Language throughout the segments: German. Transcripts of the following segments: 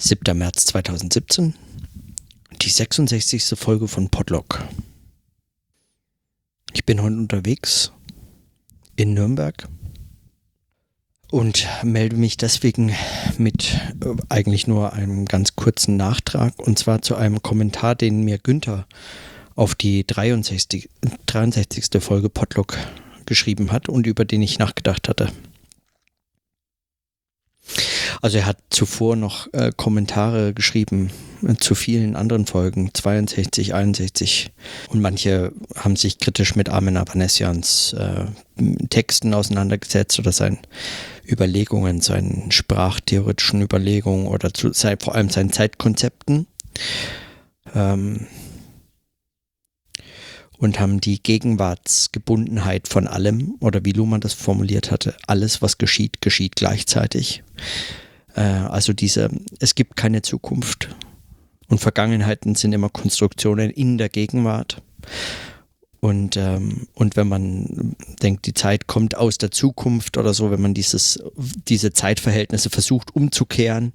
7. März 2017, die 66. Folge von Podlock. Ich bin heute unterwegs in Nürnberg und melde mich deswegen mit äh, eigentlich nur einem ganz kurzen Nachtrag und zwar zu einem Kommentar, den mir Günther auf die 63. 63. Folge Podlock geschrieben hat und über den ich nachgedacht hatte. Also er hat zuvor noch äh, Kommentare geschrieben äh, zu vielen anderen Folgen, 62, 61. Und manche haben sich kritisch mit Armin Avanesians äh, Texten auseinandergesetzt oder seinen Überlegungen, seinen sprachtheoretischen Überlegungen oder zu, sei, vor allem seinen Zeitkonzepten. Ähm, und haben die Gegenwartsgebundenheit von allem, oder wie Luhmann das formuliert hatte, alles, was geschieht, geschieht gleichzeitig. Äh, also diese, es gibt keine Zukunft. Und Vergangenheiten sind immer Konstruktionen in der Gegenwart. Und, ähm, und wenn man denkt, die Zeit kommt aus der Zukunft oder so, wenn man dieses, diese Zeitverhältnisse versucht umzukehren,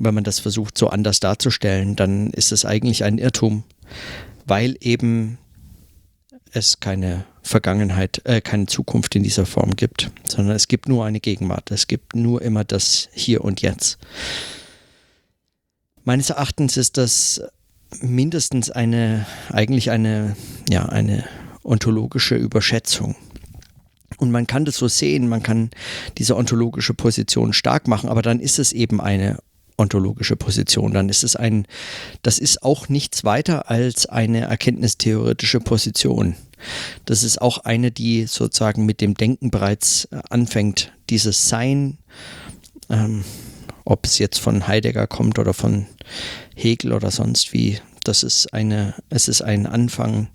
wenn man das versucht so anders darzustellen, dann ist es eigentlich ein Irrtum, weil eben es keine Vergangenheit, äh, keine Zukunft in dieser Form gibt, sondern es gibt nur eine Gegenwart. Es gibt nur immer das Hier und Jetzt. Meines Erachtens ist das mindestens eine, eigentlich eine, ja, eine ontologische Überschätzung. Und man kann das so sehen, man kann diese ontologische Position stark machen, aber dann ist es eben eine ontologische Position. Dann ist es ein, das ist auch nichts weiter als eine erkenntnistheoretische Position. Das ist auch eine, die sozusagen mit dem Denken bereits äh, anfängt. Dieses Sein, ähm, ob es jetzt von Heidegger kommt oder von Hegel oder sonst wie, das ist eine, es ist ein Anfang,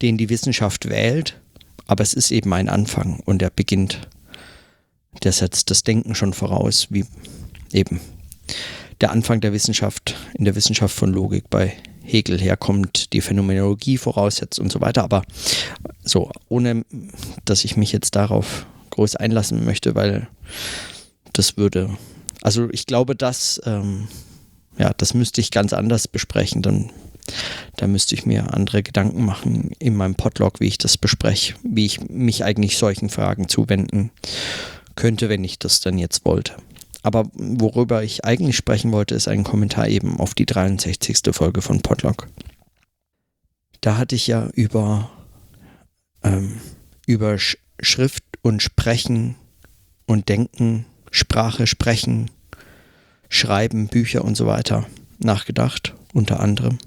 den die Wissenschaft wählt, aber es ist eben ein Anfang und er beginnt, der setzt das Denken schon voraus, wie eben der Anfang der Wissenschaft, in der Wissenschaft von Logik bei Hegel herkommt, die Phänomenologie voraussetzt und so weiter. Aber so, ohne dass ich mich jetzt darauf groß einlassen möchte, weil das würde, also ich glaube, dass, ähm, ja, das müsste ich ganz anders besprechen. Dann da müsste ich mir andere Gedanken machen in meinem Podlog, wie ich das bespreche, wie ich mich eigentlich solchen Fragen zuwenden könnte, wenn ich das dann jetzt wollte. Aber worüber ich eigentlich sprechen wollte, ist ein Kommentar eben auf die 63. Folge von Podlog. Da hatte ich ja über, ähm, über Sch Schrift und Sprechen und Denken, Sprache, Sprechen, Schreiben, Bücher und so weiter nachgedacht, unter anderem.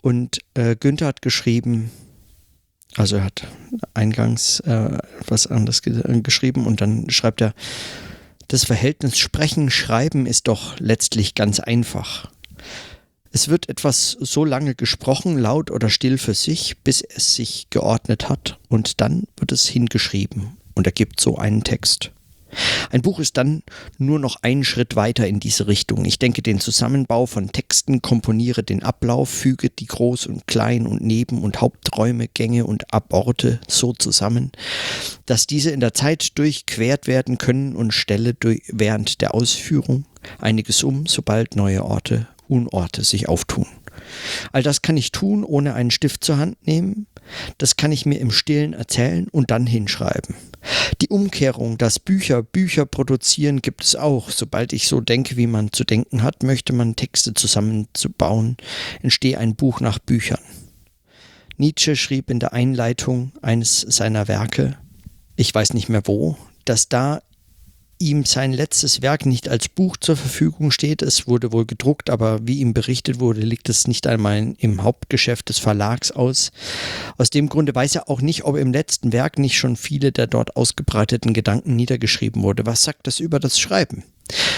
Und äh, Günther hat geschrieben, also er hat eingangs äh, was anderes äh, geschrieben und dann schreibt er, das Verhältnis Sprechen, Schreiben ist doch letztlich ganz einfach. Es wird etwas so lange gesprochen, laut oder still für sich, bis es sich geordnet hat, und dann wird es hingeschrieben und ergibt so einen Text. Ein Buch ist dann nur noch einen Schritt weiter in diese Richtung. Ich denke den Zusammenbau von Texten, komponiere den Ablauf, füge die Groß- und Klein- und Neben- und Haupträume, Gänge und Aborte so zusammen, dass diese in der Zeit durchquert werden können und stelle während der Ausführung einiges um, sobald neue Orte, Unorte sich auftun. All das kann ich tun, ohne einen Stift zur Hand nehmen. Das kann ich mir im Stillen erzählen und dann hinschreiben. Die Umkehrung, dass Bücher Bücher produzieren, gibt es auch. Sobald ich so denke, wie man zu denken hat, möchte man Texte zusammenzubauen, entstehe ein Buch nach Büchern. Nietzsche schrieb in der Einleitung eines seiner Werke, ich weiß nicht mehr wo, dass da ihm sein letztes Werk nicht als Buch zur Verfügung steht. Es wurde wohl gedruckt, aber wie ihm berichtet wurde, liegt es nicht einmal im Hauptgeschäft des Verlags aus. Aus dem Grunde weiß er auch nicht, ob im letzten Werk nicht schon viele der dort ausgebreiteten Gedanken niedergeschrieben wurde. Was sagt das über das Schreiben?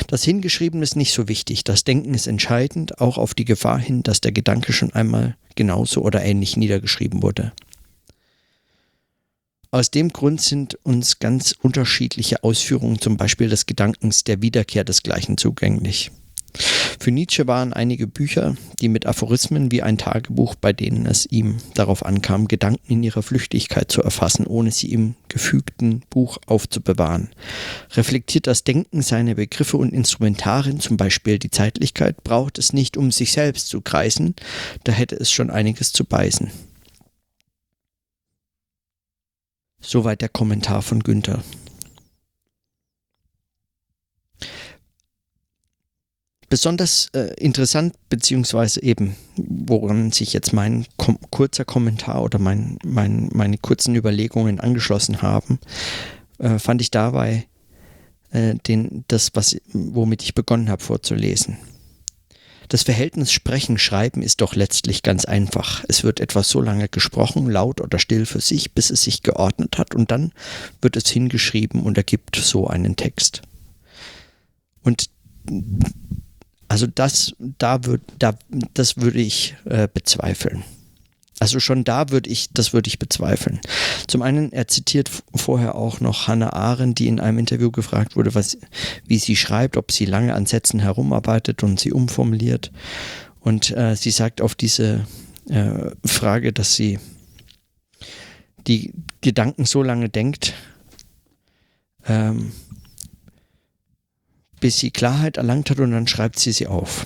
Das Hingeschrieben ist nicht so wichtig. Das Denken ist entscheidend, auch auf die Gefahr hin, dass der Gedanke schon einmal genauso oder ähnlich niedergeschrieben wurde. Aus dem Grund sind uns ganz unterschiedliche Ausführungen zum Beispiel des Gedankens der Wiederkehr des Gleichen zugänglich. Für Nietzsche waren einige Bücher, die mit Aphorismen wie ein Tagebuch, bei denen es ihm darauf ankam, Gedanken in ihrer Flüchtigkeit zu erfassen, ohne sie im gefügten Buch aufzubewahren. Reflektiert das Denken seine Begriffe und Instrumentarien, zum Beispiel die Zeitlichkeit, braucht es nicht, um sich selbst zu kreisen, da hätte es schon einiges zu beißen. Soweit der Kommentar von Günther. Besonders äh, interessant, beziehungsweise eben, woran sich jetzt mein kom kurzer Kommentar oder mein, mein, meine kurzen Überlegungen angeschlossen haben, äh, fand ich dabei äh, den, das, was, womit ich begonnen habe vorzulesen. Das Verhältnis Sprechen-Schreiben ist doch letztlich ganz einfach. Es wird etwas so lange gesprochen, laut oder still für sich, bis es sich geordnet hat und dann wird es hingeschrieben und ergibt so einen Text. Und also das, da würd, da, das würde ich äh, bezweifeln. Also schon da würde ich, das würde ich bezweifeln. Zum einen, er zitiert vorher auch noch Hannah Arendt, die in einem Interview gefragt wurde, was, wie sie schreibt, ob sie lange an Sätzen herumarbeitet und sie umformuliert. Und äh, sie sagt auf diese äh, Frage, dass sie die Gedanken so lange denkt, ähm, bis sie Klarheit erlangt hat und dann schreibt sie sie auf.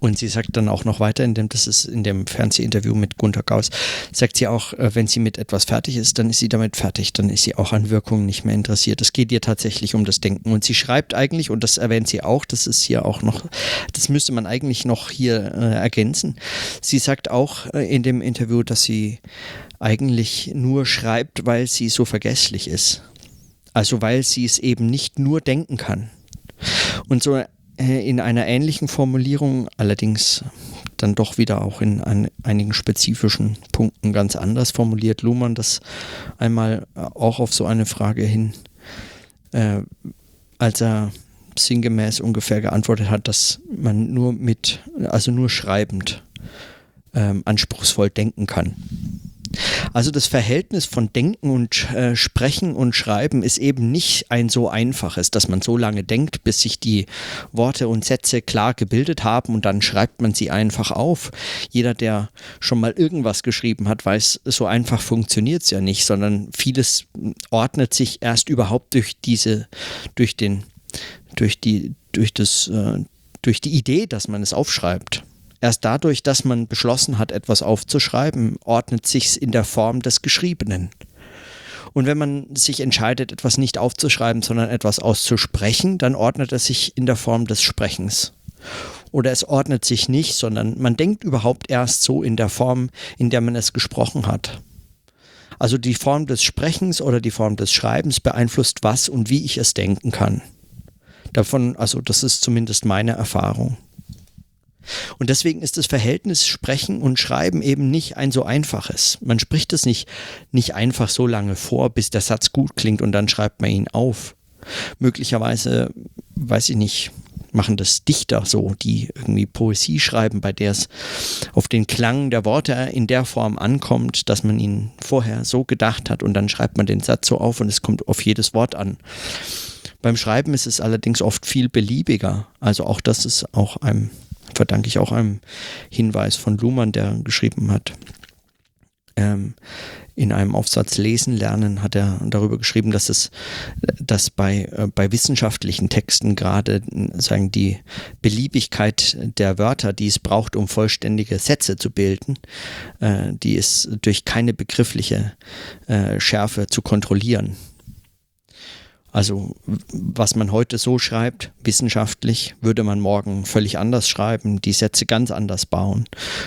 Und sie sagt dann auch noch weiter, in dem, das ist in dem Fernsehinterview mit Gunter Gauss, sagt sie auch, äh, wenn sie mit etwas fertig ist, dann ist sie damit fertig, dann ist sie auch an Wirkungen nicht mehr interessiert. Es geht ihr tatsächlich um das Denken. Und sie schreibt eigentlich, und das erwähnt sie auch, das ist hier auch noch, das müsste man eigentlich noch hier äh, ergänzen. Sie sagt auch äh, in dem Interview, dass sie eigentlich nur schreibt, weil sie so vergesslich ist. Also weil sie es eben nicht nur denken kann. Und so in einer ähnlichen Formulierung, allerdings dann doch wieder auch in ein, einigen spezifischen Punkten ganz anders formuliert Luhmann das einmal äh, auch auf so eine Frage hin, äh, als er sinngemäß ungefähr geantwortet hat, dass man nur mit, also nur schreibend ähm, anspruchsvoll denken kann. Also das Verhältnis von Denken und äh, Sprechen und Schreiben ist eben nicht ein so einfaches, dass man so lange denkt, bis sich die Worte und Sätze klar gebildet haben und dann schreibt man sie einfach auf. Jeder, der schon mal irgendwas geschrieben hat, weiß, so einfach funktioniert es ja nicht, sondern vieles ordnet sich erst überhaupt durch diese, durch den, durch die, durch das, äh, durch die Idee, dass man es aufschreibt. Erst dadurch, dass man beschlossen hat, etwas aufzuschreiben, ordnet sich's in der Form des Geschriebenen. Und wenn man sich entscheidet, etwas nicht aufzuschreiben, sondern etwas auszusprechen, dann ordnet es sich in der Form des Sprechens. Oder es ordnet sich nicht, sondern man denkt überhaupt erst so in der Form, in der man es gesprochen hat. Also die Form des Sprechens oder die Form des Schreibens beeinflusst, was und wie ich es denken kann. Davon, also das ist zumindest meine Erfahrung. Und deswegen ist das Verhältnis Sprechen und Schreiben eben nicht ein so einfaches. Man spricht es nicht, nicht einfach so lange vor, bis der Satz gut klingt und dann schreibt man ihn auf. Möglicherweise, weiß ich nicht, machen das Dichter so, die irgendwie Poesie schreiben, bei der es auf den Klang der Worte in der Form ankommt, dass man ihn vorher so gedacht hat und dann schreibt man den Satz so auf und es kommt auf jedes Wort an. Beim Schreiben ist es allerdings oft viel beliebiger. Also auch das ist auch einem verdanke ich auch einem Hinweis von Luhmann, der geschrieben hat, ähm, in einem Aufsatz Lesen lernen hat er darüber geschrieben, dass es, dass bei, äh, bei wissenschaftlichen Texten gerade sagen die Beliebigkeit der Wörter, die es braucht, um vollständige Sätze zu bilden, äh, die ist durch keine begriffliche äh, Schärfe zu kontrollieren. Also was man heute so schreibt, wissenschaftlich, würde man morgen völlig anders schreiben, die Sätze ganz anders bauen,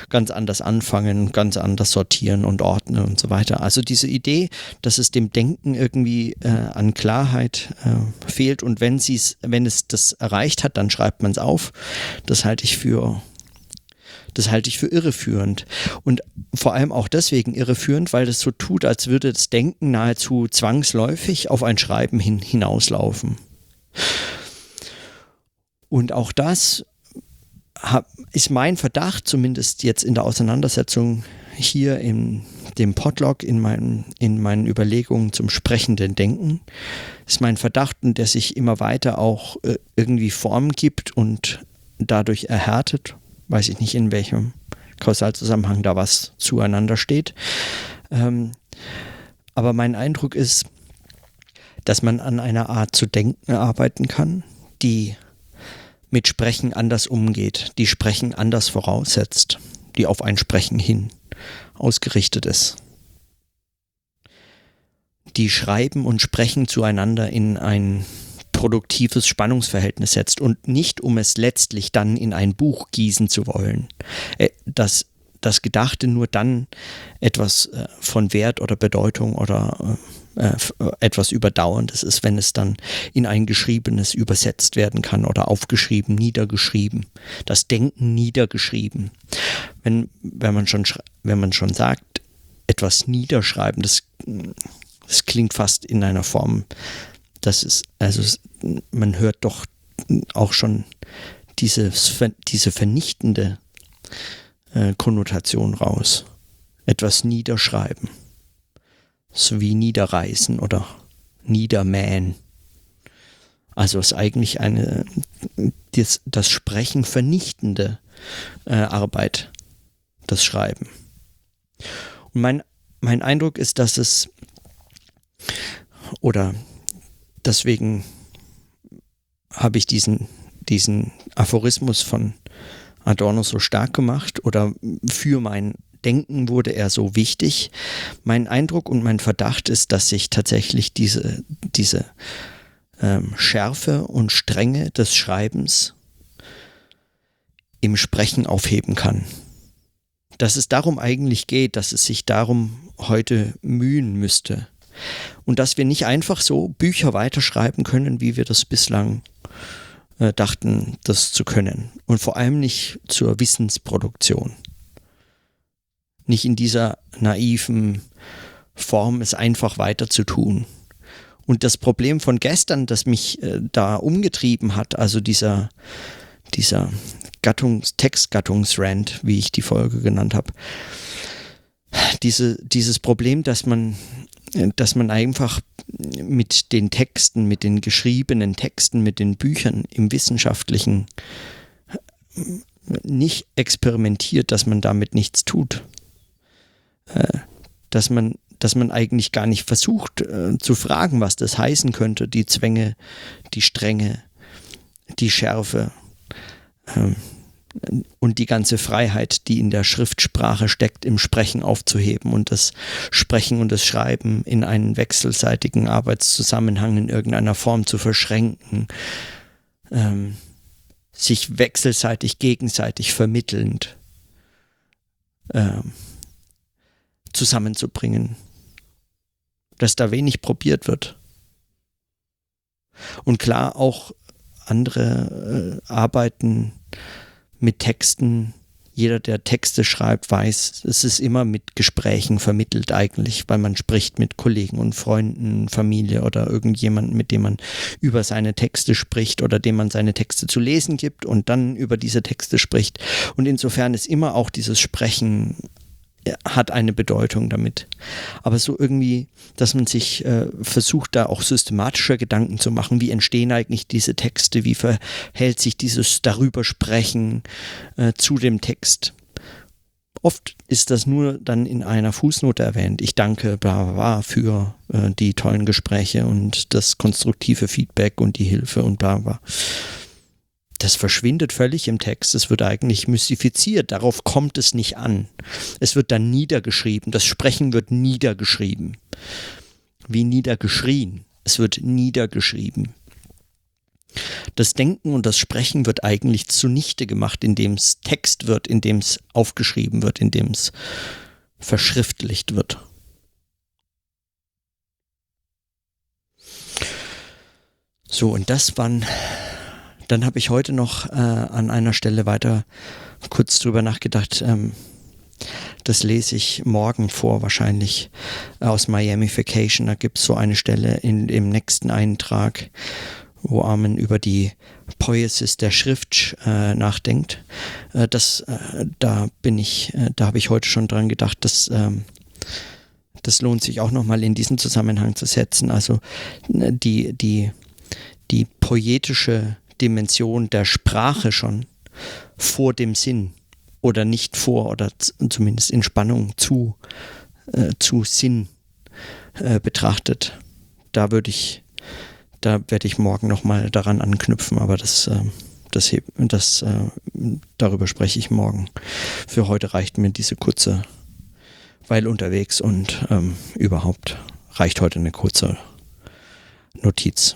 ganz anders anfangen, ganz anders sortieren und ordnen und so weiter. Also diese Idee, dass es dem Denken irgendwie äh, an Klarheit äh, fehlt und wenn, wenn es das erreicht hat, dann schreibt man es auf, das halte ich für das halte ich für irreführend. Und vor allem auch deswegen irreführend, weil das so tut, als würde das Denken nahezu zwangsläufig auf ein Schreiben hin, hinauslaufen. Und auch das ist mein Verdacht, zumindest jetzt in der Auseinandersetzung hier in dem Podlog, in meinen, in meinen Überlegungen zum sprechenden Denken, ist mein Verdacht, der sich immer weiter auch äh, irgendwie Form gibt und dadurch erhärtet. Weiß ich nicht, in welchem Kausalzusammenhang da was zueinander steht. Ähm, aber mein Eindruck ist, dass man an einer Art zu denken arbeiten kann, die mit Sprechen anders umgeht, die Sprechen anders voraussetzt, die auf ein Sprechen hin ausgerichtet ist. Die Schreiben und Sprechen zueinander in ein produktives Spannungsverhältnis setzt und nicht um es letztlich dann in ein Buch gießen zu wollen. Äh, das, das Gedachte nur dann etwas äh, von Wert oder Bedeutung oder äh, etwas Überdauerndes ist, wenn es dann in ein Geschriebenes übersetzt werden kann oder aufgeschrieben, niedergeschrieben. Das Denken niedergeschrieben. Wenn, wenn, man, schon, wenn man schon sagt, etwas niederschreiben, das, das klingt fast in einer Form, das ist, also man hört doch auch schon diese, diese vernichtende äh, Konnotation raus. Etwas niederschreiben. So wie niederreißen oder niedermähen. Also ist eigentlich eine das, das Sprechen vernichtende äh, Arbeit, das Schreiben. Und mein, mein Eindruck ist, dass es oder deswegen habe ich diesen, diesen Aphorismus von Adorno so stark gemacht oder für mein Denken wurde er so wichtig. Mein Eindruck und mein Verdacht ist, dass sich tatsächlich diese, diese ähm, Schärfe und Strenge des Schreibens im Sprechen aufheben kann. Dass es darum eigentlich geht, dass es sich darum heute mühen müsste. Und dass wir nicht einfach so Bücher weiterschreiben können, wie wir das bislang äh, dachten, das zu können. Und vor allem nicht zur Wissensproduktion. Nicht in dieser naiven Form, es einfach weiter zu tun. Und das Problem von gestern, das mich äh, da umgetrieben hat, also dieser, dieser Gattungs, Textgattungsrand, wie ich die Folge genannt habe, diese, dieses Problem, dass man, dass man einfach mit den Texten, mit den geschriebenen Texten, mit den Büchern im Wissenschaftlichen nicht experimentiert, dass man damit nichts tut. Äh, dass man, dass man eigentlich gar nicht versucht äh, zu fragen, was das heißen könnte, die Zwänge, die Strenge, die Schärfe. Und die ganze Freiheit, die in der Schriftsprache steckt, im Sprechen aufzuheben und das Sprechen und das Schreiben in einen wechselseitigen Arbeitszusammenhang in irgendeiner Form zu verschränken, ähm, sich wechselseitig, gegenseitig vermittelnd ähm, zusammenzubringen, dass da wenig probiert wird. Und klar auch andere äh, Arbeiten, mit Texten, jeder, der Texte schreibt, weiß, es ist immer mit Gesprächen vermittelt eigentlich, weil man spricht mit Kollegen und Freunden, Familie oder irgendjemanden, mit dem man über seine Texte spricht oder dem man seine Texte zu lesen gibt und dann über diese Texte spricht. Und insofern ist immer auch dieses Sprechen hat eine Bedeutung damit. Aber so irgendwie, dass man sich äh, versucht, da auch systematischer Gedanken zu machen, wie entstehen eigentlich diese Texte, wie verhält sich dieses darüber sprechen äh, zu dem Text. Oft ist das nur dann in einer Fußnote erwähnt. Ich danke bla bla bla für äh, die tollen Gespräche und das konstruktive Feedback und die Hilfe und bla bla das verschwindet völlig im Text. Es wird eigentlich mystifiziert. Darauf kommt es nicht an. Es wird dann niedergeschrieben. Das Sprechen wird niedergeschrieben. Wie niedergeschrien. Es wird niedergeschrieben. Das Denken und das Sprechen wird eigentlich zunichte gemacht, indem es Text wird, indem es aufgeschrieben wird, indem es verschriftlicht wird. So, und das waren dann habe ich heute noch äh, an einer Stelle weiter kurz drüber nachgedacht. Ähm, das lese ich morgen vor, wahrscheinlich aus Miamification. Da gibt es so eine Stelle in, im nächsten Eintrag, wo Armin über die Poiesis der Schrift äh, nachdenkt. Äh, das, äh, da bin ich, äh, da habe ich heute schon dran gedacht, dass ähm, das lohnt sich auch nochmal in diesen Zusammenhang zu setzen. Also äh, die, die, die poetische Dimension der Sprache schon vor dem Sinn oder nicht vor oder zumindest in Spannung zu, äh, zu Sinn äh, betrachtet. Da würde ich, da werde ich morgen nochmal daran anknüpfen, aber das, äh, das, das äh, darüber spreche ich morgen. Für heute reicht mir diese kurze Weil unterwegs und ähm, überhaupt reicht heute eine kurze Notiz.